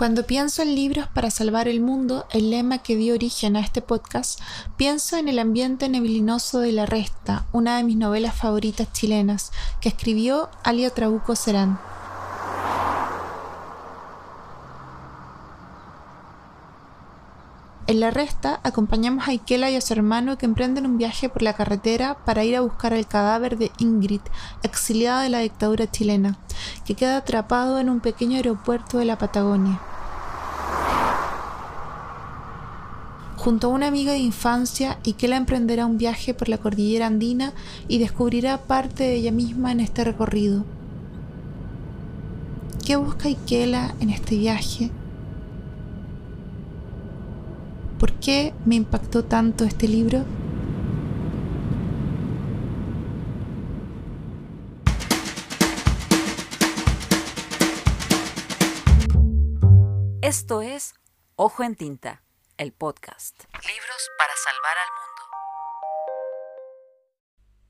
Cuando pienso en libros para salvar el mundo, el lema que dio origen a este podcast, pienso en el ambiente neblinoso de La Resta, una de mis novelas favoritas chilenas, que escribió Alia Trabuco Serán. En la resta acompañamos a Ikela y a su hermano que emprenden un viaje por la carretera para ir a buscar el cadáver de Ingrid, exiliada de la dictadura chilena, que queda atrapado en un pequeño aeropuerto de la Patagonia. Junto a una amiga de infancia, Ikela emprenderá un viaje por la cordillera andina y descubrirá parte de ella misma en este recorrido. ¿Qué busca Ikela en este viaje? ¿Por qué me impactó tanto este libro? Esto es Ojo en Tinta, el podcast. Libros para salvar al mundo.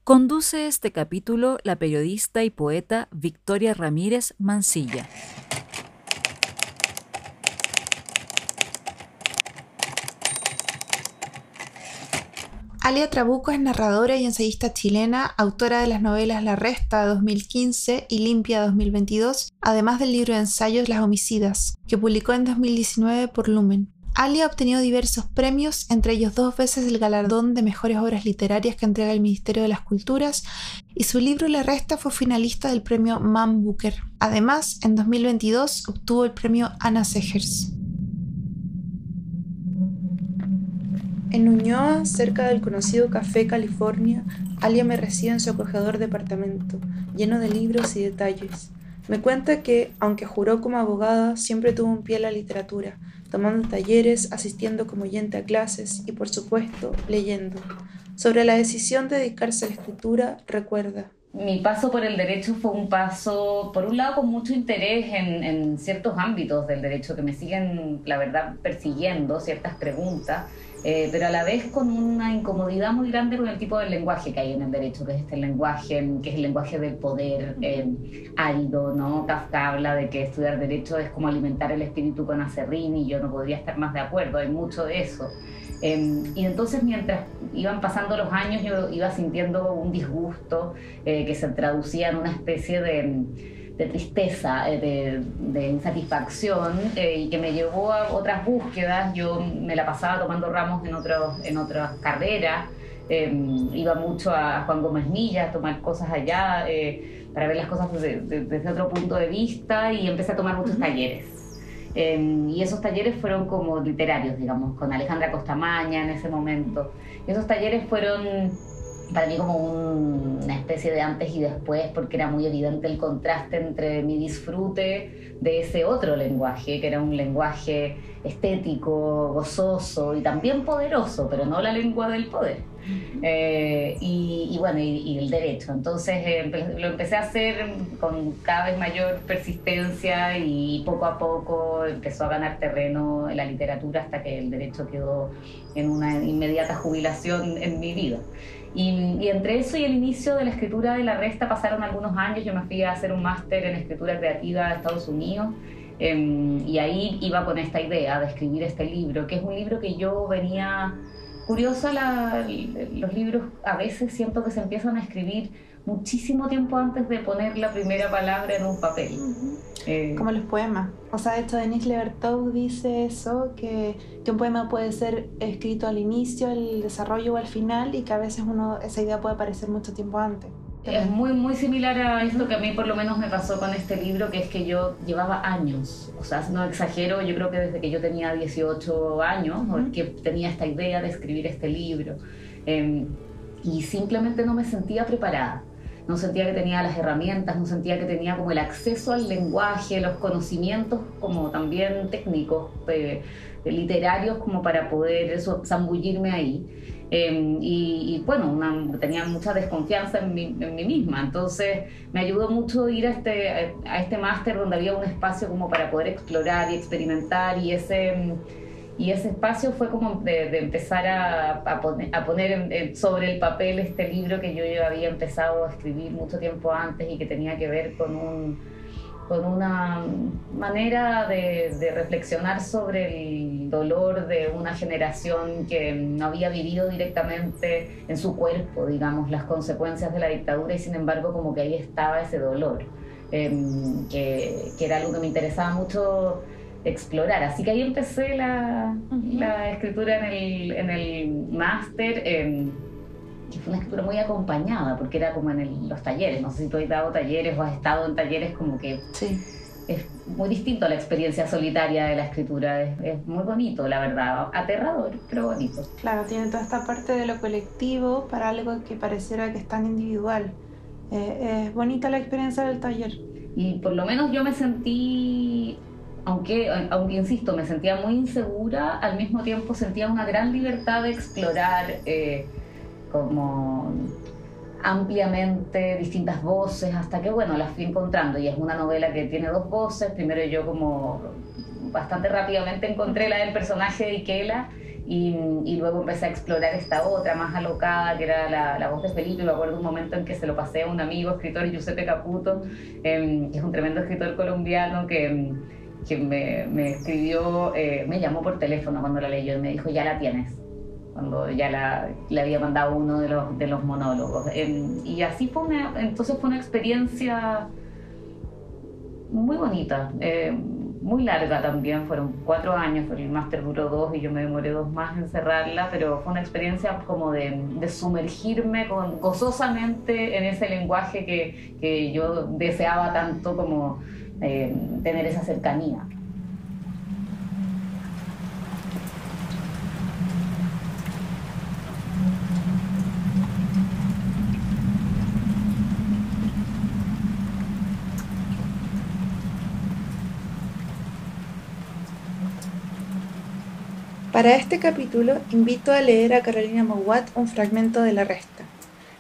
Conduce este capítulo la periodista y poeta Victoria Ramírez Mancilla. Alia Trabuco es narradora y ensayista chilena, autora de las novelas La Resta 2015 y Limpia 2022, además del libro de ensayos Las Homicidas, que publicó en 2019 por Lumen. Alia ha obtenido diversos premios, entre ellos dos veces el galardón de mejores obras literarias que entrega el Ministerio de las Culturas, y su libro La Resta fue finalista del premio Man Booker. Además, en 2022 obtuvo el premio Anna Segers. En Uñoa, cerca del conocido Café California, Alia me recibe en su acogedor departamento, lleno de libros y detalles. Me cuenta que, aunque juró como abogada, siempre tuvo un pie en la literatura, tomando talleres, asistiendo como oyente a clases y, por supuesto, leyendo. Sobre la decisión de dedicarse a la escritura, recuerda. Mi paso por el derecho fue un paso, por un lado, con mucho interés en, en ciertos ámbitos del derecho que me siguen, la verdad, persiguiendo, ciertas preguntas eh, pero a la vez con una incomodidad muy grande con el tipo de lenguaje que hay en el derecho, que es este lenguaje, que es el lenguaje del poder eh, árido, ¿no? Kafka habla de que estudiar derecho es como alimentar el espíritu con acerrín y yo no podría estar más de acuerdo, hay mucho de eso. Eh, y entonces mientras iban pasando los años yo iba sintiendo un disgusto eh, que se traducía en una especie de de tristeza, eh, de, insatisfacción eh, y que me llevó a otras búsquedas. Yo me la pasaba tomando ramos en, otros, en otras carreras, em, iba mucho a Juan Gómez Milla a tomar cosas allá eh, para ver las cosas desde, otro punto de vista y empecé a tomar muchos talleres. Em, y esos talleres fueron como literarios, digamos, con Alejandra Costamaña en ese momento. esos talleres fueron para mí como una especie de antes y después, porque era muy evidente el contraste entre mi disfrute de ese otro lenguaje, que era un lenguaje estético, gozoso y también poderoso, pero no la lengua del poder. Eh, y, bueno, y, el derecho. Entonces eh, lo empecé a hacer con cada vez mayor persistencia y poco a poco empezó a ganar terreno en la literatura hasta que el derecho quedó en una inmediata jubilación en mi vida. Y, entre eso y el inicio de la escritura de la resta pasaron algunos años. Yo me fui a hacer un máster en escritura creativa de Estados Unidos em, y ahí iba con esta idea de escribir este libro, que es un libro que yo venía curiosa. los libros a veces siento que se empiezan a escribir muchísimo tiempo antes de poner la primera palabra en un papel. Eh, Como los poemas. O sea, esto Denis Levertov dice eso, que, que, un poema puede ser escrito al inicio, al desarrollo o al final, y que a veces uno, esa idea puede aparecer mucho tiempo antes. Es muy, muy similar a esto que a mí por lo menos me pasó con este libro, que es que yo llevaba años, o sea, no exagero, yo creo que desde que yo tenía 18 años, que tenía esta idea de escribir este libro, em, y simplemente no me sentía preparada. No sentía que tenía las herramientas, no sentía que tenía como el acceso al lenguaje, los conocimientos como también técnicos, eh, literarios, como para poder eso, zambullirme ahí. Em, y, bueno, tenía mucha desconfianza en mí, en mí, misma, entonces me ayudó mucho ir a este, a este máster donde había un espacio como para poder explorar y experimentar y ese y ese espacio fue como de, empezar a, poner, sobre el papel este libro que yo, había empezado a escribir mucho tiempo antes y que tenía que ver con un, con una manera de, de, reflexionar sobre el dolor de una generación que no había vivido directamente en su cuerpo, digamos, las consecuencias de la dictadura y sin embargo como que ahí estaba ese dolor, em, que, que, era algo que me interesaba mucho explorar. Así que ahí empecé la, la escritura en el, en el máster. Em, que fue una escritura muy acompañada, porque era como en los talleres, no sé si tú has dado talleres o has estado en talleres como que... Sí. Es muy distinto a la experiencia solitaria de la escritura, es, muy bonito, la verdad, aterrador, pero bonito. Claro, tiene toda esta parte de lo colectivo para algo que pareciera que es tan individual. Eh, es bonita la experiencia del taller. Y por lo menos yo me sentí aunque, aunque insisto, me sentía muy insegura, al mismo tiempo sentía una gran libertad de explorar eh, como ampliamente distintas voces hasta que bueno las fui encontrando. Y es una novela que tiene dos voces. Primero yo como bastante rápidamente encontré la del personaje de Ikela y, y luego empecé a explorar esta otra más alocada que era la, la, voz de Felipe. Me acuerdo un momento en que se lo pasé a un amigo escritor Giuseppe Caputo eh, que es un tremendo escritor colombiano que, que me, me escribió eh, me llamó por teléfono cuando la leyó y me dijo ya la tienes cuando ya la, le había mandado uno de los, de los monólogos. y así fue una, entonces fue una experiencia muy bonita, eh, muy larga también, fueron cuatro años, el máster duró dos y yo me demoré dos más en cerrarla, pero fue una experiencia como de, sumergirme gozosamente en ese lenguaje que, que yo deseaba tanto como eh, tener esa cercanía. Para este capítulo invito a leer a Carolina Mowat un fragmento de La Resta.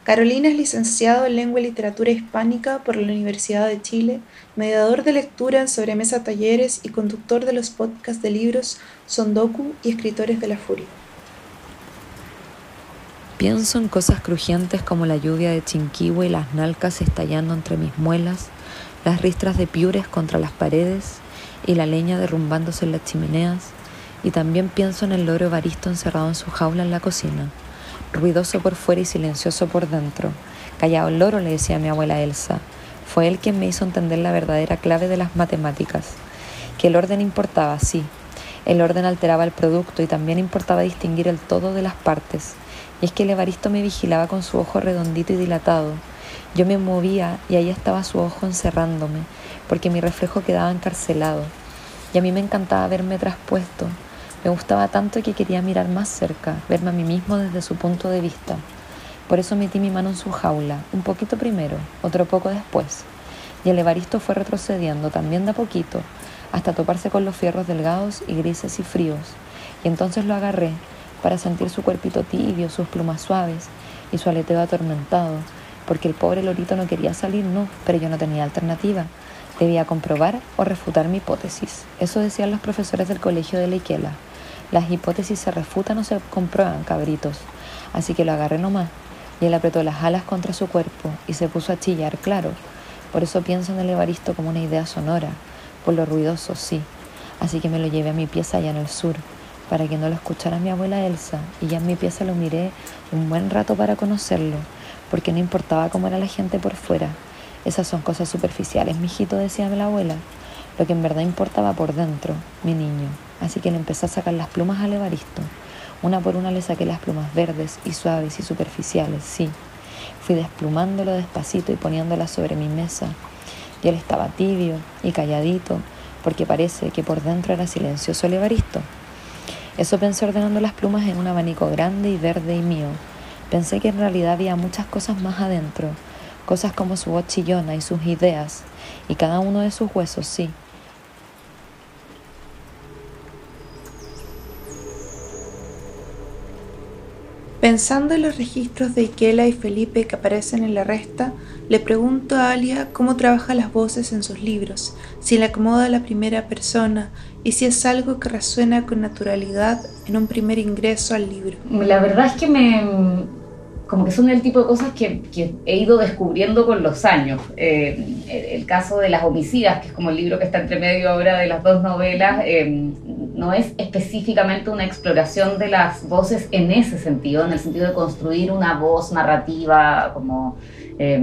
Carolina es licenciado en Lengua y Literatura Hispánica por la Universidad de Chile, mediador de lectura en sobremesa talleres y conductor de los podcasts de libros Sondoku y Escritores de la Furia. Pienso en cosas crujientes como la lluvia de Chinquihue y las nalcas estallando entre mis muelas, las ristras de piures contra las paredes y la leña derrumbándose en las chimeneas, y también pienso en el loro Evaristo encerrado en su jaula en la cocina, ruidoso por fuera y silencioso por dentro. Callado el loro, le decía mi abuela Elsa. Fue él quien me hizo entender la verdadera clave de las matemáticas. Que el orden importaba, sí. El orden alteraba el producto y también importaba distinguir el todo de las partes. Y es que el Evaristo me vigilaba con su ojo redondito y dilatado. Yo me movía y ahí estaba su ojo encerrándome, porque mi reflejo quedaba encarcelado. Y a mí me encantaba verme traspuesto, me gustaba tanto que quería mirar más cerca, verme a mí mismo desde su punto de vista. Por eso metí mi mano en su jaula, un poquito primero, otro poco después. Y el Evaristo fue retrocediendo también de a poquito, hasta toparse con los fierros delgados y grises y fríos. Y entonces lo agarré para sentir su cuerpito tibio, sus plumas suaves y su aleteo atormentado, porque el pobre lorito no quería salir, no, pero yo no tenía alternativa. Debía comprobar o refutar mi hipótesis. Eso decían los profesores del colegio de Leiquela. Las hipótesis se refutan o se comprueban, cabritos. Así que lo agarré nomás, y él apretó las alas contra su cuerpo y se puso a chillar, claro. Por eso pienso en el Evaristo como una idea sonora, por lo ruidoso, sí. Así que me lo llevé a mi pieza allá en el sur, para que no lo escuchara mi abuela Elsa, y ya en mi pieza lo miré un buen rato para conocerlo, porque no importaba cómo era la gente por fuera. Esas son cosas superficiales, mijito, decía la abuela. Lo que en verdad importaba por dentro, mi niño. Así que le empecé a sacar las plumas al Evaristo. Una por una le saqué las plumas verdes y suaves y superficiales, sí. Fui desplumándolo despacito y poniéndolas sobre mi mesa. Y él estaba tibio y calladito, porque parece que por dentro era silencioso el Evaristo. Eso pensé ordenando las plumas en un abanico grande y verde y mío. Pensé que en realidad había muchas cosas más adentro, cosas como su voz chillona y sus ideas, y cada uno de sus huesos, sí, Pensando en los registros de Ikela y Felipe que aparecen en la resta, le pregunto a Alia cómo trabaja las voces en sus libros, si le acomoda la primera persona y si es algo que resuena con naturalidad en un primer ingreso al libro. La verdad es que me como que son el tipo de cosas que, he ido descubriendo con los años. Eh, el, caso de las homicidas, que es como el libro que está entre medio ahora de las dos novelas, eh, no es específicamente una exploración de las voces en ese sentido, en el sentido de construir una voz narrativa como... Eh,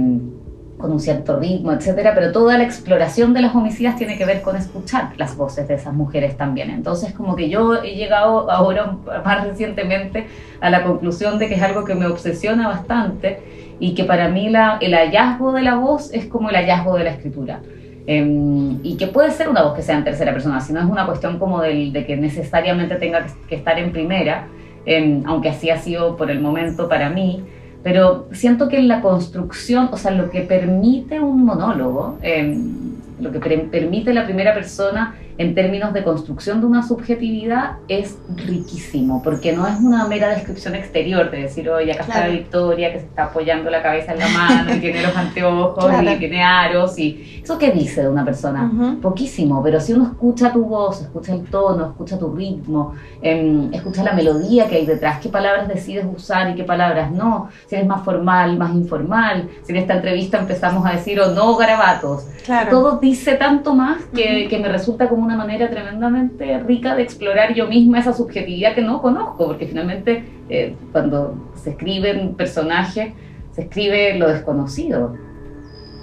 con un cierto ritmo, etcétera, pero toda la exploración de las homicidas tiene que ver con escuchar las voces de esas mujeres también. Entonces, como que yo he llegado ahora más recientemente a la conclusión de que es algo que me obsesiona bastante y que para mí el hallazgo de la voz es como el hallazgo de la escritura. Em, y que puede ser una voz que sea en tercera persona, si no es una cuestión como del, de que necesariamente tenga que, estar en primera, em, aunque así ha sido por el momento para mí pero siento que la construcción, o sea, lo que permite un monólogo, eh, lo que permite la primera persona en términos de construcción de una subjetividad es riquísimo, porque no es una mera descripción exterior de decir, oye, acá está Victoria que se está apoyando la cabeza en la mano y tiene los anteojos y tiene aros y eso qué dice de una persona, poquísimo, pero si uno escucha tu voz, escucha el tono, escucha tu ritmo, em, escucha la melodía que hay detrás, qué palabras decides usar y qué palabras no, si eres más formal, más informal, si en esta entrevista empezamos a decir o no garabatos, todo dice tanto más que, que me resulta como una manera tremendamente rica de explorar yo misma esa subjetividad que no conozco, porque finalmente eh, cuando se escriben personajes, se escribe lo desconocido.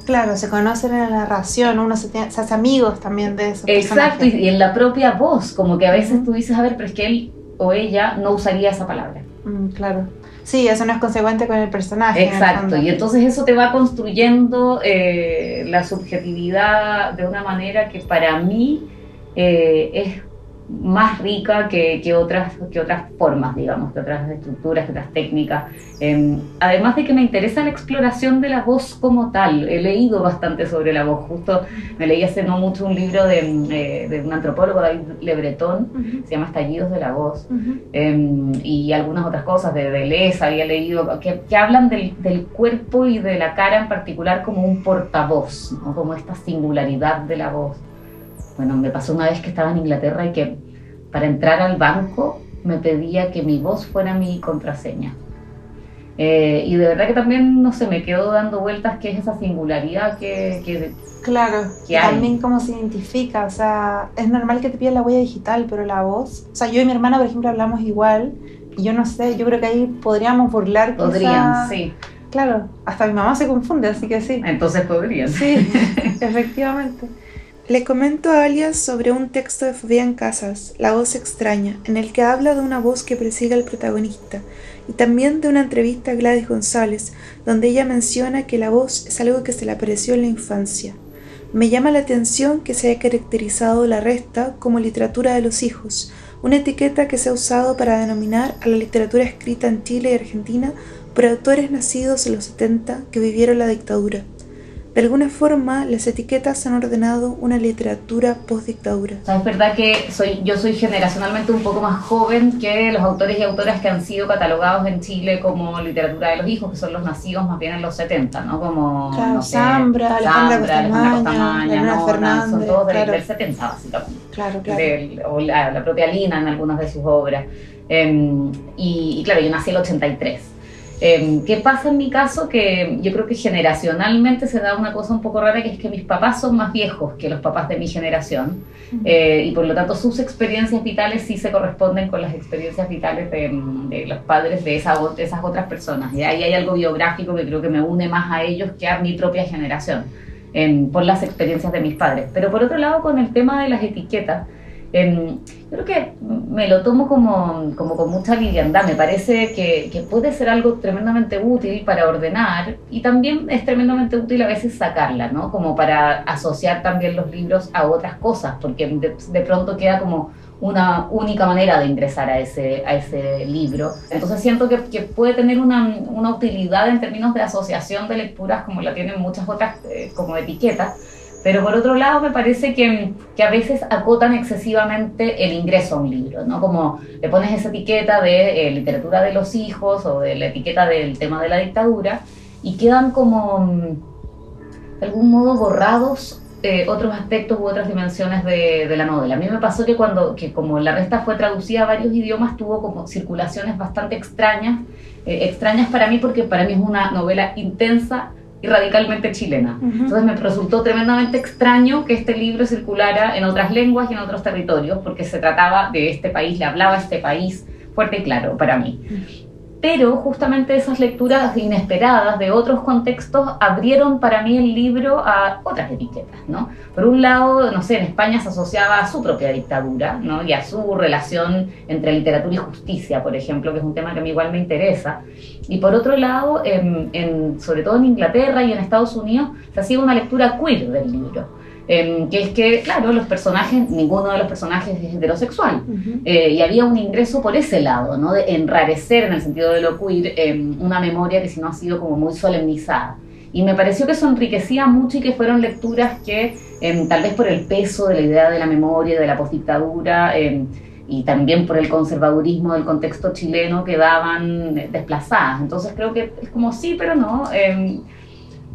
Claro, se conocen en la narración, uno se, hace amigos también de esos Exacto, y, en la propia voz, como que a veces tú dices, a ver, pero es que él o ella no usaría esa palabra. Mm, claro. Sí, eso no es consecuente con el personaje. Exacto, y entonces eso te va construyendo eh, la subjetividad de una manera que para mí eh, es más rica que, que, otras, que otras formas, digamos, que otras estructuras, que otras técnicas. Em, además de que me interesa la exploración de la voz como tal. He leído bastante sobre la voz. Justo me leí hace no mucho un libro de, eh, de un antropólogo, David Le Breton, se llama Estallidos de la voz, em, y algunas otras cosas de Deleuze había leído, que, que hablan del, del, cuerpo y de la cara en particular como un portavoz, ¿no? como esta singularidad de la voz. Bueno, me pasó una vez que estaba en Inglaterra y que para entrar al banco me pedía que mi voz fuera mi contraseña. Eh, y de verdad que también, no sé, me quedo dando vueltas qué es esa singularidad que, que Claro, también cómo se identifica, o sea, es normal que te pida la huella digital, pero la voz, o sea, yo y mi hermana, por ejemplo, hablamos igual, y yo no sé, yo creo que ahí podríamos burlar. Podrían, sí. Claro, hasta mi mamá se confunde, así que sí. Entonces podrían. Sí, efectivamente. Le comento a Alias sobre un texto de Fabián Casas, La voz extraña, en el que habla de una voz que persigue al protagonista, y también de una entrevista a Gladys González, donde ella menciona que la voz es algo que se le apareció en la infancia. Me llama la atención que se haya caracterizado la resta como literatura de los hijos, una etiqueta que se ha usado para denominar a la literatura escrita en Chile y Argentina por autores nacidos en los 70 que vivieron la dictadura. De alguna forma, las etiquetas han ordenado una literatura post-dictadura. es verdad que soy, yo soy generacionalmente un poco más joven que los autores y autoras que han sido catalogados en Chile como literatura de los hijos, que son los nacidos más bien en los 70, ¿no? Como, no sé, Zambra, Alejandra Costamaña, Fernández, son todos del, 70, básicamente. Claro, claro. o la, propia Lina en algunas de sus obras. Em, y, y claro, yo nací en el 83. Em, ¿Qué pasa en mi caso? Que yo creo que generacionalmente se da una cosa un poco rara, que es que mis papás son más viejos que los papás de mi generación eh, y por lo tanto sus experiencias vitales sí se corresponden con las experiencias vitales de, los padres de, esa, esas otras personas. Y ahí hay algo biográfico que creo que me une más a ellos que a mi propia generación, em, por las experiencias de mis padres. Pero por otro lado, con el tema de las etiquetas, Em, yo creo que me lo tomo como, como con mucha liviandad. Me parece que, puede ser algo tremendamente útil para ordenar y también es tremendamente útil a veces sacarla, ¿no? Como para asociar también los libros a otras cosas, porque de, de pronto queda como una única manera de ingresar a ese, a ese libro. Entonces siento que, que puede tener una, una, utilidad en términos de asociación de lecturas como la tienen muchas otras eh, como etiquetas pero por otro lado, me parece que, que, a veces acotan excesivamente el ingreso a un libro, ¿no? Como le pones esa etiqueta de eh, literatura de los hijos o de la etiqueta del tema de la dictadura y quedan como, mm, de algún modo, borrados eh, otros aspectos u otras dimensiones de, de, la novela. A mí me pasó que cuando, que como La Resta fue traducida a varios idiomas, tuvo como circulaciones bastante extrañas, eh, extrañas para mí porque para mí es una novela intensa y radicalmente chilena. Entonces me resultó tremendamente extraño que este libro circulara en otras lenguas y en otros territorios, porque se trataba de este país, le hablaba este país fuerte y claro para mí pero justamente esas lecturas inesperadas de otros contextos abrieron para mí el libro a otras etiquetas, ¿no? Por un lado, no sé, en España se asociaba a su propia dictadura, ¿no? Y a su relación entre literatura y justicia, por ejemplo, que es un tema que a mí igual me interesa. Y por otro lado, sobre todo en Inglaterra y en Estados Unidos, se hacía una lectura queer del libro. Em, que es que, claro, los personajes, ninguno de los personajes es heterosexual, eh, y había un ingreso por ese lado, ¿no? De enrarecer en el sentido de lo queer em, una memoria que si no ha sido como muy solemnizada. Y me pareció que eso enriquecía mucho y que fueron lecturas que, em, tal vez por el peso de la idea de la memoria, de la postdictadura, y también por el conservadurismo del contexto chileno, quedaban desplazadas. Entonces creo que es como sí, pero no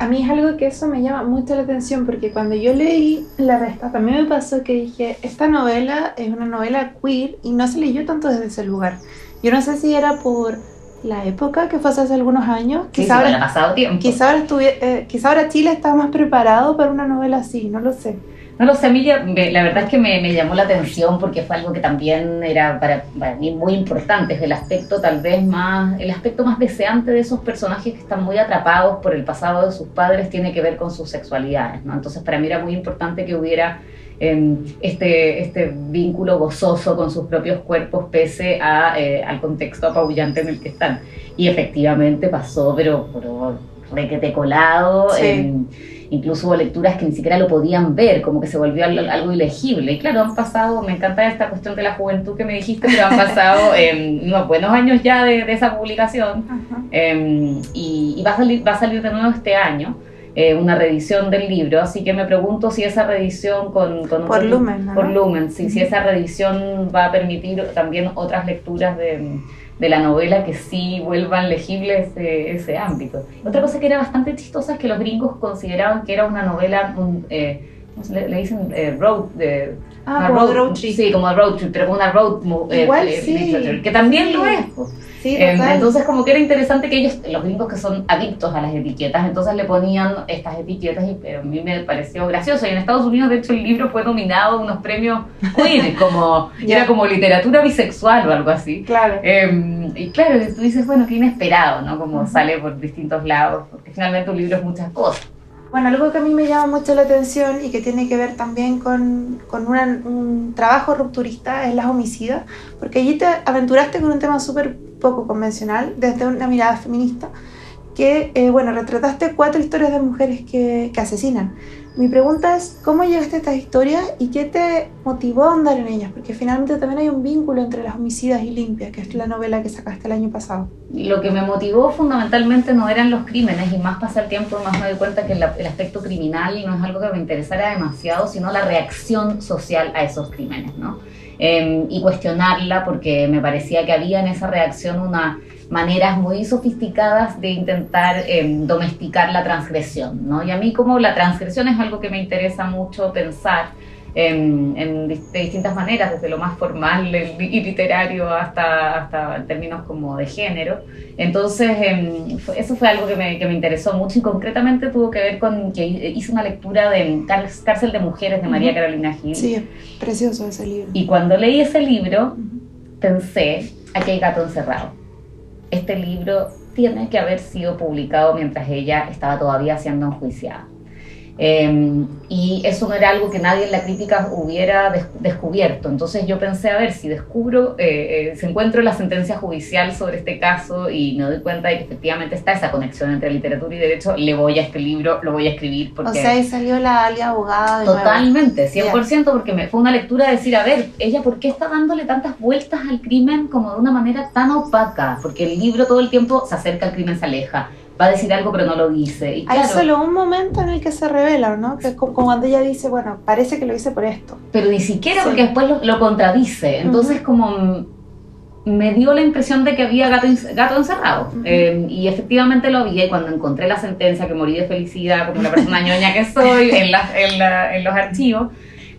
a mí es algo que eso me llama mucho la atención porque cuando yo leí La Resta también me pasó que dije, esta novela es una novela queer y no se leyó tanto desde ese lugar. Yo no sé si era por la época que fue hace algunos años. Quizá ahora, pasado tiempo. Quizá ahora, eh, quizá ahora Chile está más preparado para una novela así, no lo sé. No lo sé, Emilia, la verdad es que me, me, llamó la atención porque fue algo que también era para, mí muy importante, es el aspecto tal vez más, el aspecto más deseante de esos personajes que están muy atrapados por el pasado de sus padres tiene que ver con sus sexualidades, ¿no? Entonces para mí era muy importante que hubiera em, este, este vínculo gozoso con sus propios cuerpos pese a, eh, al contexto apabullante en el que están. Y efectivamente pasó, pero, pero requete colado. Sí incluso hubo lecturas que ni siquiera lo podían ver, como que se volvió algo ilegible. Y claro, han pasado, me encanta esta cuestión de la juventud que me dijiste, pero han pasado eh, unos buenos años ya de, esa publicación em, y, va, a salir, va a salir de nuevo este año. Eh, una reedición del libro, así que me pregunto si esa reedición con... con por Lumen. Por Lumen, si esa reedición va a permitir también otras lecturas de, de la novela que sí vuelvan legibles ese, ese, ámbito. Otra cosa que era bastante chistosa es que los gringos consideraban que era una novela, eh, le, dicen? Eh, road, de, ah, como road, trip. Sí, como road trip, pero una road eh, Igual, sí. que también lo es. Em, entonces como que era interesante que ellos, los gringos que son adictos a las etiquetas, entonces le ponían estas etiquetas y a mí me pareció gracioso. Y en Estados Unidos, de hecho, el libro fue nominado a unos premios queer, como, era como literatura bisexual o algo así. Claro. Em, y claro, tú dices, bueno, qué inesperado, ¿no? Como sale por distintos lados, porque finalmente un libro es muchas cosas. Bueno, algo que a mí me llama mucho la atención y que tiene que ver también con, con un trabajo rupturista es las homicidas, porque allí te aventuraste con un tema súper poco convencional, desde una mirada feminista, que, eh, bueno, retrataste cuatro historias de mujeres que, que asesinan. Mi pregunta es, ¿cómo llegaste a estas historias y qué te motivó a andar en ellas? Porque finalmente también hay un vínculo entre las homicidas y limpias, que es la novela que sacaste el año pasado. Lo que me motivó fundamentalmente no eran los crímenes y más pasa el tiempo más me doy cuenta que el, aspecto criminal no es algo que me interesara demasiado, sino la reacción social a esos crímenes, ¿no? Em, y cuestionarla porque me parecía que había en esa reacción una maneras muy sofisticadas de intentar em, domesticar la transgresión, ¿no? Y a mí como la transgresión es algo que me interesa mucho pensar em, en, de distintas maneras, desde lo más formal y literario hasta, hasta términos como de género. Entonces, em, eso fue algo que me, que me, interesó mucho y concretamente tuvo que ver con que hice una lectura de Cárcel de Mujeres de María Carolina Gil. Sí, precioso ese libro. Y cuando leí ese libro, pensé, aquí hay gato encerrado este libro tiene que haber sido publicado mientras ella estaba todavía siendo enjuiciada. Em, y eso no era algo que nadie en la crítica hubiera descubierto. Entonces yo pensé, a ver, si descubro, eh, eh, si encuentro la sentencia judicial sobre este caso y me doy cuenta de que efectivamente está esa conexión entre literatura y derecho, le voy a este libro, lo voy a escribir. Porque... O sea, ahí salió la alia abogada. Totalmente, 100%, porque me fue una lectura de decir, a ver, ella, ¿por qué está dándole tantas vueltas al crimen como de una manera tan opaca? Porque el libro todo el tiempo se acerca al crimen, se aleja va a decir algo pero no lo dice. Y Hay solo un momento en el que se revela, ¿no? Que es como cuando ella dice, bueno, parece que lo hice por esto. Pero ni siquiera porque después lo, contradice. Entonces como me dio la impresión de que había gato, gato encerrado. Eh, y efectivamente lo había. Y cuando encontré la sentencia, que morí de felicidad, como la persona ñoña que soy, en, en, los archivos,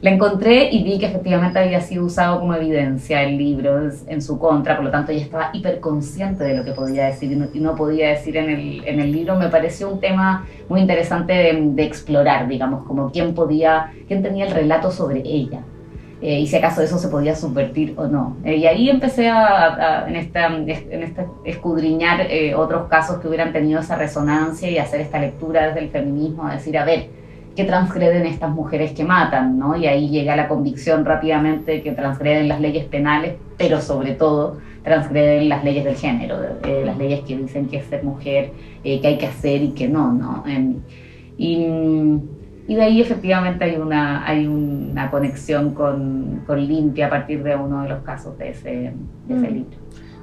la encontré y vi que efectivamente había sido usado como evidencia el libro en su contra. Por lo tanto, ella estaba hiperconsciente de lo que podía decir y no, podía decir en el, en el, libro. Me pareció un tema muy interesante de, de explorar, digamos, como quién podía, quién tenía el relato sobre ella. Eh, y si acaso eso se podía subvertir o no. Eh, y ahí empecé a, en, esta, en este escudriñar eh, otros casos que hubieran tenido esa resonancia y hacer esta lectura desde el feminismo, a decir, a ver, ¿qué transgreden estas mujeres que matan? ¿no? Y ahí llega la convicción rápidamente que transgreden las leyes penales, pero sobre todo transgreden las leyes del género, las leyes que dicen que es ser mujer, que hay que hacer y que no. ¿no? y y de ahí efectivamente hay una, hay una conexión con, con Limpia a partir de uno de los casos de ese, de ese mm. libro.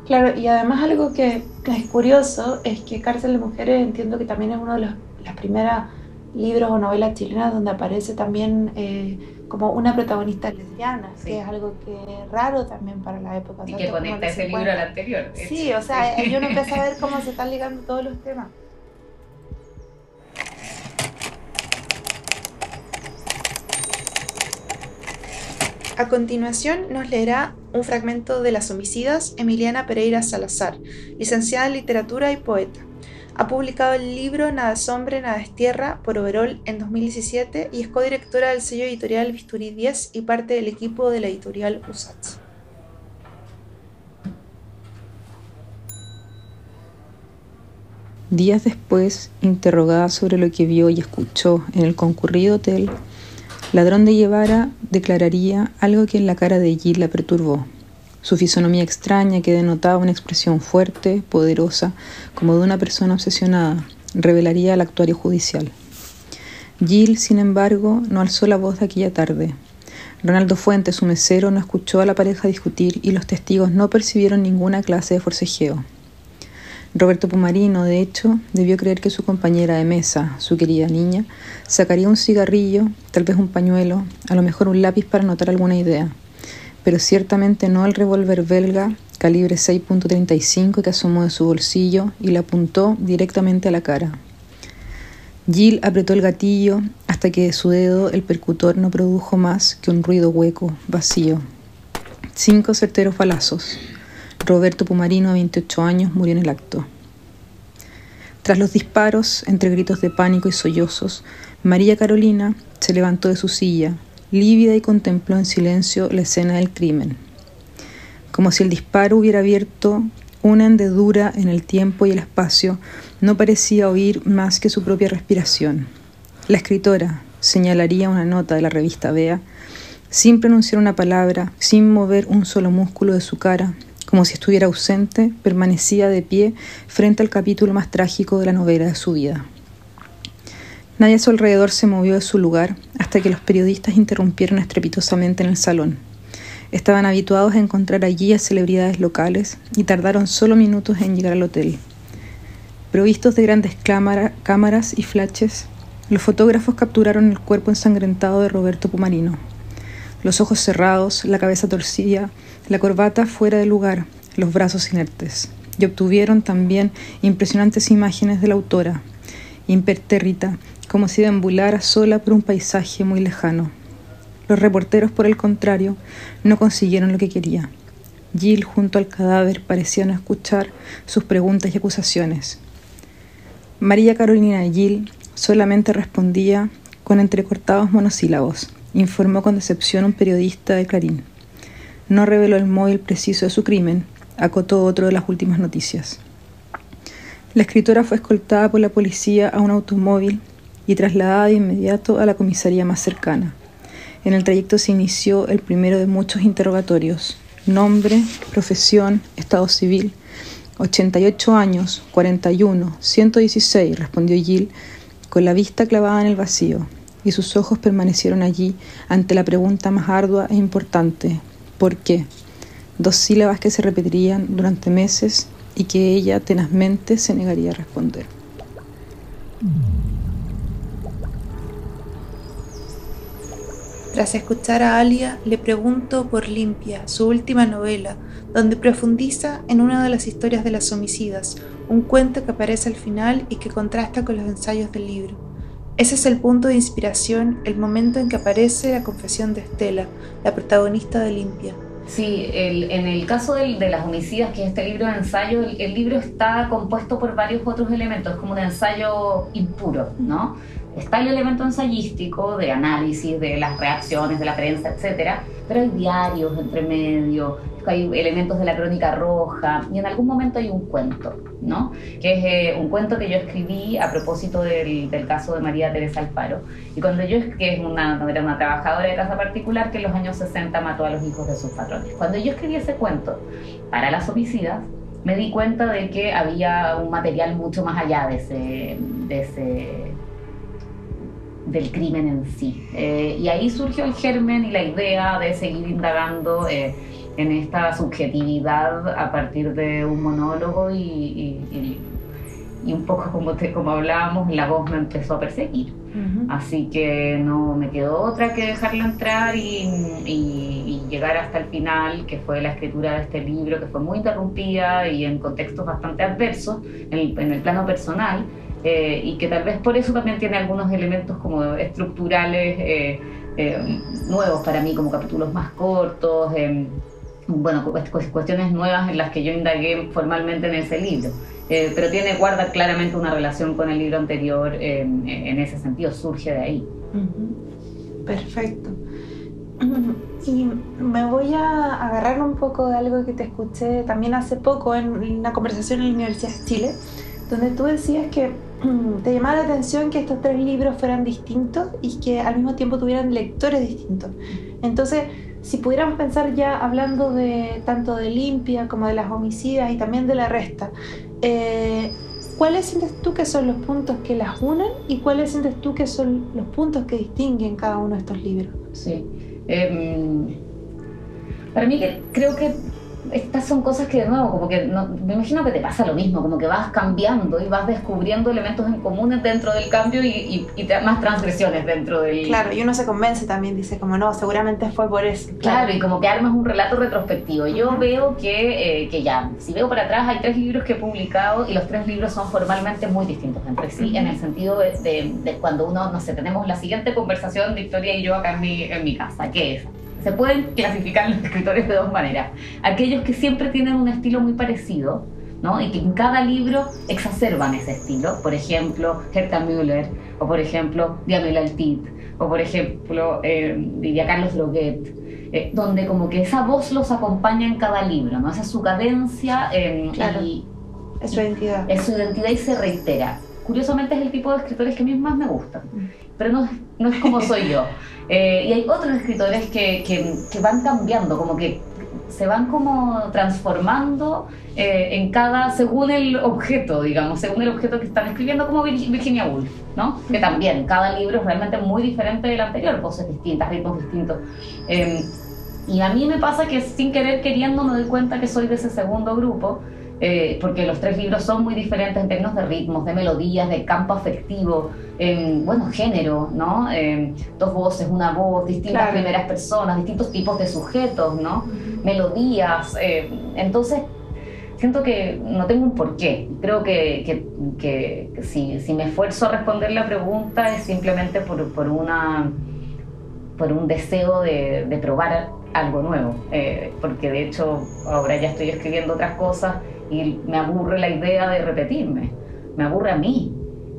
Claro, y además algo que, es curioso es que Cárcel de Mujeres entiendo que también es uno de los las primeras libros o novelas chilenas donde aparece también eh, como una protagonista lesbiana, que es algo que es raro también para la época. Y que conecta ese libro al anterior. Sí, o sea, yo no empecé a ver cómo se están ligando todos los temas. A continuación nos leerá un fragmento de Las homicidas Emiliana Pereira Salazar, licenciada en literatura y poeta. Ha publicado el libro Nada es hombre, nada es tierra por Overol en 2017 y es codirectora del sello editorial Bisturí 10 y parte del equipo de la editorial USAT. Días después, interrogada sobre lo que vio y escuchó en el concurrido hotel, Ladrón de Guevara declararía algo que en la cara de Gil la perturbó. Su fisonomía extraña, que denotaba una expresión fuerte, poderosa, como de una persona obsesionada, revelaría al actuario judicial. Gil, sin embargo, no alzó la voz aquella tarde. Ronaldo Fuentes, su mesero, no escuchó a la pareja discutir y los testigos no percibieron ninguna clase de forcejeo. Roberto Pumarino, de hecho, debió creer que su compañera de mesa, su querida niña, sacaría un cigarrillo, tal vez un pañuelo, a lo mejor un lápiz para anotar alguna idea, pero ciertamente no el revólver belga calibre 6.35 que asomó de su bolsillo y le apuntó directamente a la cara. Jill apretó el gatillo hasta que de su dedo el percutor no produjo más que un ruido hueco, vacío. Cinco certeros balazos. Roberto Pumarino, de 28 años, murió en el acto. Tras los disparos, entre gritos de pánico y sollozos, María Carolina se levantó de su silla, lívida y contempló en silencio la escena del crimen. Como si el disparo hubiera abierto una hendedura en el tiempo y el espacio, no parecía oír más que su propia respiración. La escritora señalaría una nota de la revista Bea, sin pronunciar una palabra, sin mover un solo músculo de su cara, como si estuviera ausente, permanecía de pie frente al capítulo más trágico de la novela de su vida. Nadie a su alrededor se movió de su lugar hasta que los periodistas interrumpieron estrepitosamente en el salón. Estaban habituados a encontrar allí a celebridades locales y tardaron solo minutos en llegar al hotel. Provistos de grandes cámaras y flashes, los fotógrafos capturaron el cuerpo ensangrentado de Roberto Pumarino. Los ojos cerrados, la cabeza torcida, la corbata fuera de lugar, los brazos inertes, y obtuvieron también impresionantes imágenes de la autora, impertérrita, como si deambulara sola por un paisaje muy lejano. Los reporteros, por el contrario, no consiguieron lo que quería. Jill, junto al cadáver, parecía no escuchar sus preguntas y acusaciones. María Carolina Jill solamente respondía con entrecortados monosílabos, informó con decepción un periodista de Clarín no reveló el móvil preciso de su crimen, acotó otro de las últimas noticias. La escritora fue escoltada por la policía a un automóvil y trasladada de inmediato a la comisaría más cercana. En el trayecto se inició el primero de muchos interrogatorios. Nombre, profesión, estado civil. 88 años, 41, 116, respondió Jill, con la vista clavada en el vacío, y sus ojos permanecieron allí ante la pregunta más ardua e importante, ¿Por qué? Dos sílabas que se repetirían durante meses y que ella tenazmente se negaría a responder. Tras escuchar a Alia, le pregunto por Limpia, su última novela, donde profundiza en una de las historias de las homicidas, un cuento que aparece al final y que contrasta con los ensayos del libro. Ese es el punto de inspiración, el momento en que aparece la confesión de Estela, la protagonista de Limpia. Sí, en el caso de las homicidas, que es este libro de ensayo, el, libro está compuesto por varios otros elementos, como un ensayo impuro, ¿no? Está el elemento ensayístico de análisis de las reacciones de la prensa, etcétera, pero hay diarios entre medio, hay elementos de la crónica roja y en algún momento hay un cuento, ¿no? Que es eh, un cuento que yo escribí a propósito del, caso de María Teresa Alfaro. Y cuando yo, que es una, era una trabajadora de casa particular que en los años 60 mató a los hijos de sus patrones. Cuando yo escribí ese cuento para las homicidas, me di cuenta de que había un material mucho más allá de ese, de ese del crimen en sí. Eh, y ahí surgió el germen y la idea de seguir indagando eh, en esta subjetividad a partir de un monólogo y, y, un poco como, te, como hablábamos, la voz me empezó a perseguir. Así que no me quedó otra que dejarla entrar y, llegar hasta el final, que fue la escritura de este libro, que fue muy interrumpida y en contextos bastante adversos en el, plano personal. Eh, y que tal vez por eso también tiene algunos elementos como estructurales eh, eh, nuevos para mí, como capítulos más cortos, em, bueno, cuestiones nuevas en las que yo indagué formalmente en ese libro. Pero tiene, guarda claramente una relación con el libro anterior, en ese sentido, surge de ahí. Perfecto. Y me voy a agarrar un poco de algo que te escuché también hace poco en una conversación en la Universidad de Chile, donde tú decías que te llamaba la atención que estos tres libros fueran distintos y que al mismo tiempo tuvieran lectores distintos. Entonces, si pudiéramos pensar ya hablando de tanto de limpia como de las homicidas y también de la resta, eh, ¿cuáles sientes tú que son los puntos que las unen y cuáles sientes tú que son los puntos que distinguen cada uno de estos libros? Sí. Em, para mí creo que estas son cosas que de nuevo, como que me imagino que te pasa lo mismo, como que vas cambiando y vas descubriendo elementos en comunes dentro del cambio y, más transgresiones dentro del... Claro, y uno se convence también, dice como no, seguramente fue por eso. Claro, y como que armas un relato retrospectivo. Yo veo que, eh, que ya, si veo para atrás, hay tres libros que he publicado y los tres libros son formalmente muy distintos entre sí, en el sentido de, de, cuando uno, no sé, tenemos la siguiente conversación Victoria y yo acá en mi, en mi casa, ¿qué es? Se pueden clasificar los escritores de dos maneras. Aquellos que siempre tienen un estilo muy parecido, ¿no? Y que en cada libro exacerban ese estilo. Por ejemplo, Herta Müller, o por ejemplo, Diamel Altit, o por ejemplo, eh, diría Carlos Droguet, eh, donde como que esa voz los acompaña en cada libro, ¿no? Esa es su cadencia eh, y, es su identidad. Es su identidad y se reitera. Curiosamente es el tipo de escritores que a mí más me gustan, mm. pero no, no es como soy yo. Eh, y hay otros escritores que, que, van cambiando, como que se van como transformando eh, en cada, según el objeto, digamos, según el objeto que están escribiendo, como Virginia Woolf, ¿no? Que también, cada libro es realmente muy diferente del anterior, voces distintas, ritmos distintos. Em, y a mí me pasa que sin querer queriendo me doy cuenta que soy de ese segundo grupo, eh, porque los tres libros son muy diferentes en términos de ritmos, de melodías, de campo afectivo, en, bueno, género, ¿no? dos voces, una voz, distintas primeras personas, distintos tipos de sujetos, ¿no? Melodías. Eh, entonces, siento que no tengo un porqué. Creo que, que, que, si, si, me esfuerzo a responder la pregunta es simplemente por, por una por un deseo de, de probar algo nuevo, eh, porque de hecho ahora ya estoy escribiendo otras cosas y me aburre la idea de repetirme, me aburre a mí.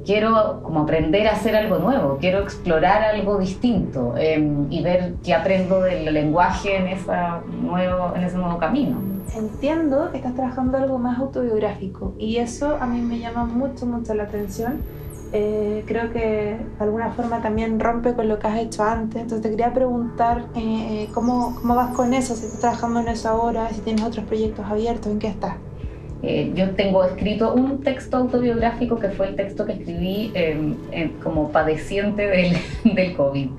Quiero como aprender a hacer algo nuevo, quiero explorar algo distinto em, y ver qué aprendo del lenguaje en, esa nuevo, en ese nuevo camino. Entiendo que estás trabajando algo más autobiográfico y eso a mí me llama mucho, mucho la atención. Eh, creo que de alguna forma también rompe con lo que has hecho antes. Entonces te quería preguntar eh, cómo, cómo vas con eso, si estás trabajando en eso ahora, si tienes otros proyectos abiertos, ¿en qué estás? Eh, yo tengo escrito un texto autobiográfico que fue el texto que escribí em, como padeciente del, del COVID.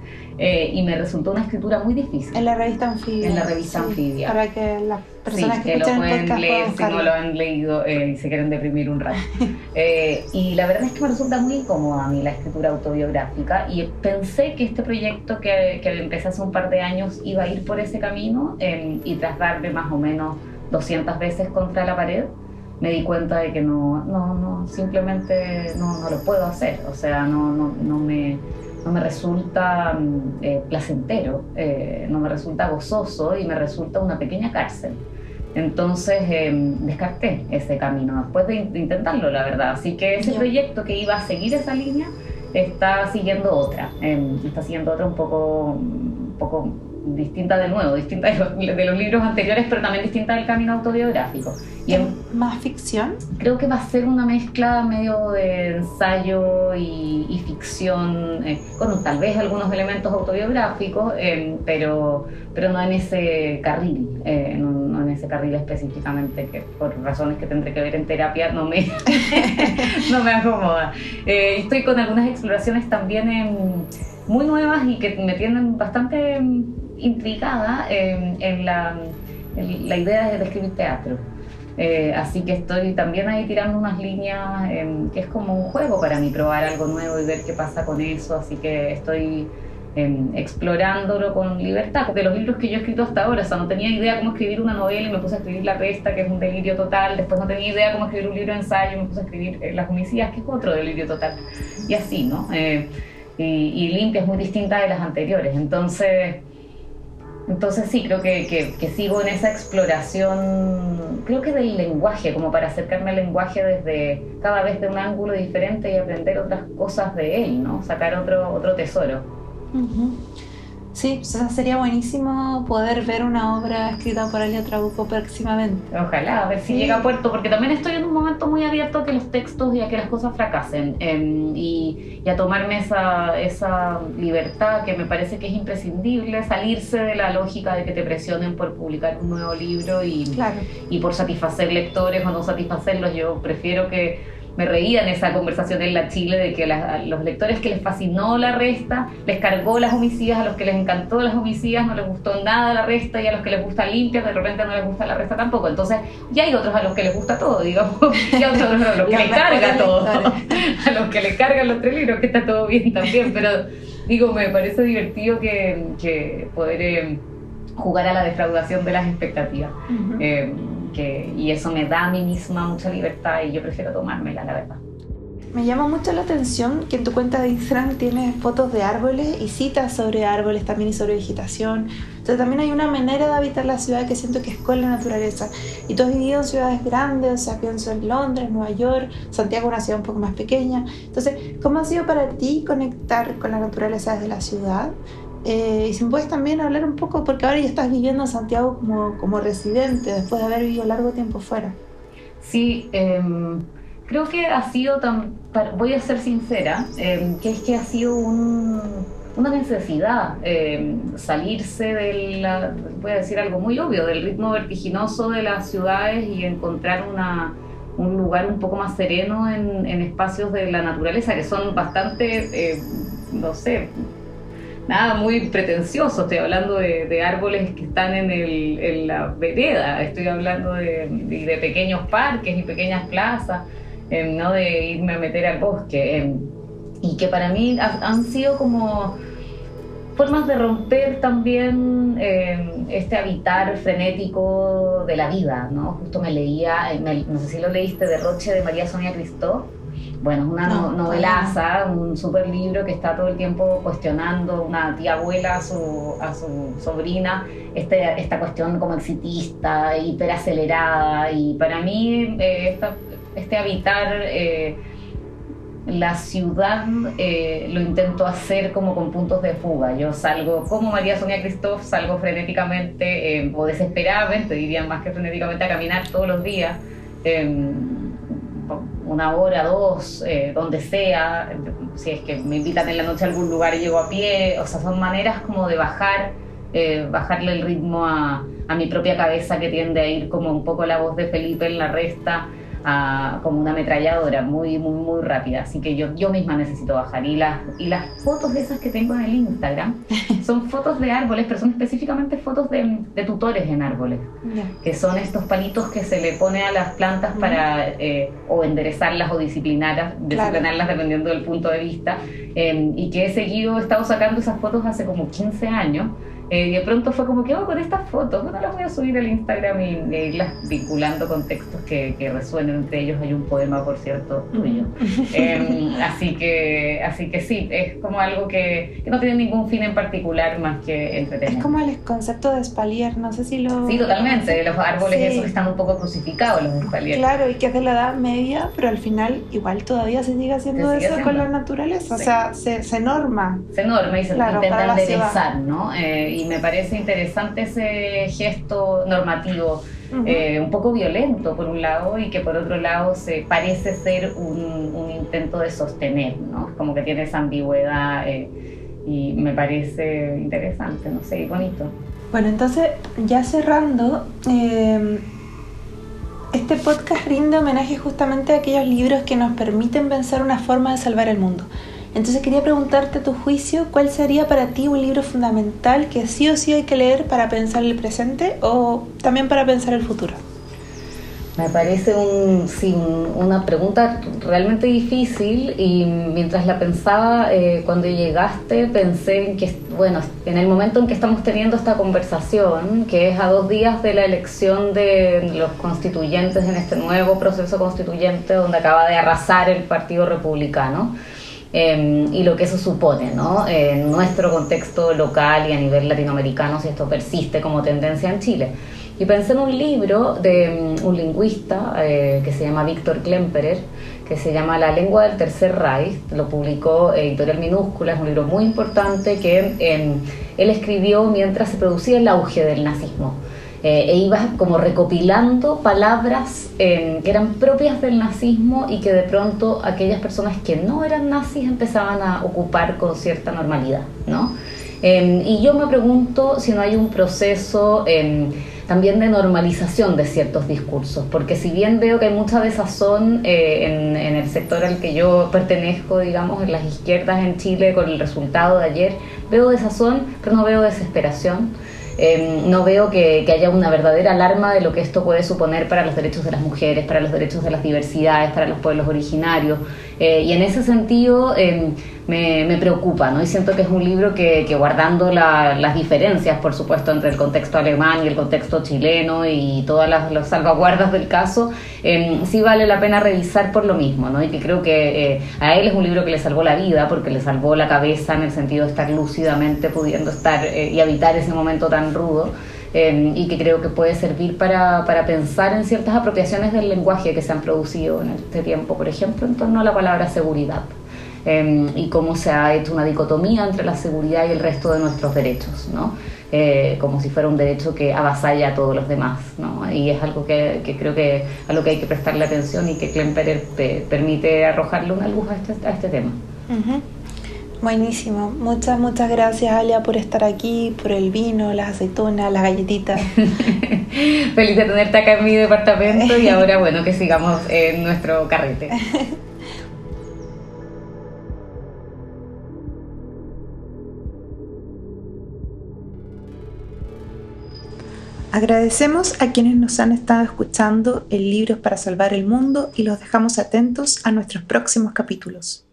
Eh, y me resultó una escritura muy difícil. En la revista Anfibia. En la revista Anfibia. Para que las personas sí, que, que lo pueden podcast leer si no lo han leído eh, y se quieren deprimir un rato. Eh, y la verdad es que me resulta muy incómoda a mí la escritura autobiográfica y pensé que este proyecto que, que empecé hace un par de años iba a ir por ese camino eh, y tras darme más o menos 200 veces contra la pared, me di cuenta de que no, no, no simplemente no, no lo puedo hacer. O sea, no, no, no me no me resulta mm, eh, placentero, eh, no me resulta gozoso y me resulta una pequeña cárcel. Entonces eh, descarté ese camino después de, de intentarlo, la verdad. Así que ese proyecto que iba a seguir esa línea está siguiendo otra, eh, está siguiendo otra un poco, un poco distinta de nuevo, distinta de los, de los libros anteriores, pero también distinta del camino autobiográfico. Y en, ¿Más ficción? creo que va a ser una mezcla medio de ensayo y, y ficción, eh, con tal vez algunos elementos autobiográficos, eh, pero, pero no en ese carril, eh, no, no en ese carril específicamente, que por razones que tendré que ver en terapia no me, no me acomoda. Eh, estoy con algunas exploraciones también muy nuevas y que me tienen bastante intrigada eh, en, la, en la idea de escribir teatro. Eh, así que estoy también ahí tirando unas líneas em, que es como un juego para mí, probar algo nuevo y ver qué pasa con eso. Así que estoy em, explorándolo con libertad, porque los libros que yo he escrito hasta ahora, o sea, no tenía idea cómo escribir una novela y me puse a escribir La Resta, que es un delirio total. Después no tenía idea cómo escribir un libro de ensayo y me puse a escribir eh, Las Homicidas, que es otro delirio total. Y así, ¿no? Eh, y, y Limpia es muy distinta de las anteriores. Entonces. Entonces sí, creo que, que, sigo en esa exploración, creo que del lenguaje, como para acercarme al lenguaje desde cada vez de un ángulo diferente y aprender otras cosas de él, ¿no? Sacar otro, otro tesoro. Sí, o sea, sería buenísimo poder ver una obra escrita por Elia Trabuco próximamente. Ojalá, a ver si Sí. llega a puerto, porque también estoy en un momento muy abierto a que los textos y a que las cosas fracasen em, y, y a tomarme esa, esa libertad que me parece que es imprescindible, salirse de la lógica de que te presionen por publicar un nuevo libro y, Claro. y por satisfacer lectores o no satisfacerlos. Yo prefiero que me reía en esa conversación en la Chile de que la- a los lectores que les fascinó la resta, les cargó las homicidas, a los que les encantó las homicidas no les gustó nada la resta y a los que les gusta limpia de repente no les gusta la resta tampoco. Entonces ya hay otros a los que les gusta todo, digamos, y a otros a los que les carga todo, a los que les cargan los tres libros, que está todo bien también, pero digo, me parece divertido que, que poder eh, jugar a la defraudación de las expectativas. Eh, que, y eso me da a mí misma mucha libertad y yo prefiero tomármela, la verdad. Me llama mucho la atención que en tu cuenta de Instagram tienes fotos de árboles y citas sobre árboles también y sobre vegetación. Entonces también hay una manera de habitar la ciudad que siento que es con la naturaleza. Y tú has vivido en ciudades grandes, o sea, pienso en Londres, Nueva York, Santiago, una ciudad un poco más pequeña. Entonces, ¿cómo ha sido para ti conectar con la naturaleza desde la ciudad? Eh, y si me puedes también hablar un poco, porque ahora ya estás viviendo en Santiago como, como residente, después de haber vivido largo tiempo fuera. Sí, em, creo que ha sido tan, voy a ser sincera, em, que es que ha sido un- una necesidad em, salirse de la, voy a decir algo muy obvio, del ritmo vertiginoso de las ciudades y encontrar una, un lugar un poco más sereno en, en espacios de la naturaleza que son bastante, no sé, nada muy pretencioso, estoy hablando de, árboles que están en, el, la vereda, estoy hablando de, pequeños parques y pequeñas plazas, em, no de irme a meter al bosque, em, y que para mí ha- han sido como formas de romper también em, este habitar frenético de la vida, ¿no? Justo me leía, eh, me- no sé si lo leíste, Derroche de María Sonia Cristó, bueno, es una No, no- novelaza, un super libro que está todo el tiempo cuestionando una tía abuela a su, a su sobrina, este, esta cuestión como exitista, hiperacelerada, y para mí eh, esta- este habitar eh, la ciudad eh, lo intento hacer como con puntos de fuga. Yo salgo como María Sonia Christoph, salgo frenéticamente eh, o desesperadamente, diría más que frenéticamente, a caminar todos los días. eh, una hora, dos, eh, donde sea, si es que me invitan en la noche a algún lugar y llego a pie, o sea, son maneras como de bajar, eh, bajarle el ritmo a, a mi propia cabeza que tiende a ir como un poco la voz de Felipe en la resta, como una ametralladora, muy, muy, muy rápida. Así que yo, yo misma necesito bajar. Y las, y las fotos de esas que tengo en el Instagram son fotos de árboles, pero son específicamente fotos de, de tutores en árboles, que son estos palitos que se le pone a las plantas para eh, o enderezarlas o disciplinarlas, disciplinarlas dependiendo del punto de vista. Eh, y que he seguido, he estado sacando esas fotos hace como 15 años eh, y de pronto fue como que, oh, con estas fotos, bueno, las voy a subir al Instagram y, irlas vinculando con textos que, que, resuenen. Entre ellos hay un poema, por cierto, tuyo. Em, así, que, así que sí, es como algo que, que, no tiene ningún fin en particular más que entretener. Es como el concepto de espalier, no sé si lo... Sí, totalmente, los árboles esos están un poco crucificados, los espalier. Claro, y que es de la edad media, pero al final igual todavía se sigue haciendo eso con la naturaleza, o sea, se, se norma. Se norma y se intenta enderezar, ¿no? Eh, y me parece interesante ese gesto normativo, eh, un poco violento por un lado y que por otro lado se parece ser un, intento de sostener, ¿no? Como que tiene esa ambigüedad eh, y me parece interesante, no sé, bonito. Bueno, entonces ya cerrando, em, este podcast rinde homenaje justamente a aquellos libros que nos permiten pensar una forma de salvar el mundo. Entonces quería preguntarte a tu juicio, ¿cuál sería para ti un libro fundamental que sí o sí hay que leer para pensar el presente o también para pensar el futuro? Me parece un, sí, una pregunta realmente difícil y mientras la pensaba eh, cuando llegaste pensé en que, bueno, en el momento en que estamos teniendo esta conversación, que es a dos días de la elección de los constituyentes en este nuevo proceso constituyente donde acaba de arrasar el Partido Republicano, Em, y lo que eso supone ¿no? en nuestro contexto local y a nivel latinoamericano si esto persiste como tendencia en Chile. Y pensé en un libro de um, un lingüista eh, que se llama Víctor Klemperer, que se llama La lengua del tercer Reich, lo publicó Editorial Minúscula, es un libro muy importante que em, él escribió mientras se producía el auge del nazismo. Eh, e iba como recopilando palabras que eran propias del nazismo y que de pronto aquellas personas que no eran nazis empezaban a ocupar con cierta normalidad, ¿no? Em, y yo me pregunto si no hay un proceso em, también de normalización de ciertos discursos, porque si bien veo que hay mucha desazón eh, en, en, el sector al que yo pertenezco, digamos, en las izquierdas en Chile con el resultado de ayer, veo desazón, pero no veo desesperación. Em, no veo que, haya una verdadera alarma de lo que esto puede suponer para los derechos de las mujeres, para los derechos de las diversidades, para los pueblos originarios. Eh, y en ese sentido em, me, preocupa, ¿no? Y siento que es un libro que, guardando las diferencias, por supuesto, entre el contexto alemán y el contexto chileno y todas las, salvaguardas del caso, em, sí vale la pena revisar por lo mismo, ¿no? Y que creo que eh, a él es un libro que le salvó la vida, porque le salvó la cabeza en el sentido de estar lúcidamente pudiendo estar eh, y habitar ese momento tan rudo. Em, y que creo que puede servir para, para, pensar en ciertas apropiaciones del lenguaje que se han producido en este tiempo, por ejemplo, en torno a la palabra seguridad. Em, y cómo se ha hecho una dicotomía entre la seguridad y el resto de nuestros derechos, ¿no? Eh, como si fuera un derecho que avasalla a todos los demás, ¿no? Y es algo que, que, creo que a lo que hay que prestarle atención y que Klemperer permite arrojarle una luz a este, a este tema. Buenísimo. Muchas, muchas gracias, Alia, por estar aquí, por el vino, las aceitunas, las galletitas. Feliz de tenerte acá en mi departamento y ahora, bueno, que sigamos en nuestro carrete. Agradecemos a quienes nos han estado escuchando en Libros para Salvar el Mundo y los dejamos atentos a nuestros próximos capítulos.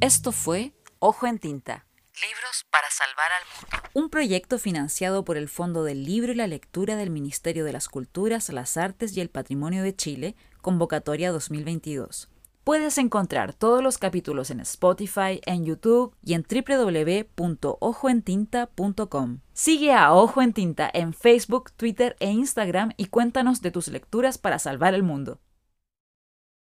Esto fue Ojo en Tinta. Libros para salvar al mundo. Un proyecto financiado por el Fondo del Libro y la Lectura del Ministerio de las Culturas, las Artes y el Patrimonio de Chile, convocatoria 2022. Puedes encontrar todos los capítulos en Spotify, en YouTube y en www.ojoentinta.com. Sigue a Ojo en Tinta en Facebook, Twitter e Instagram y cuéntanos de tus lecturas para salvar el mundo.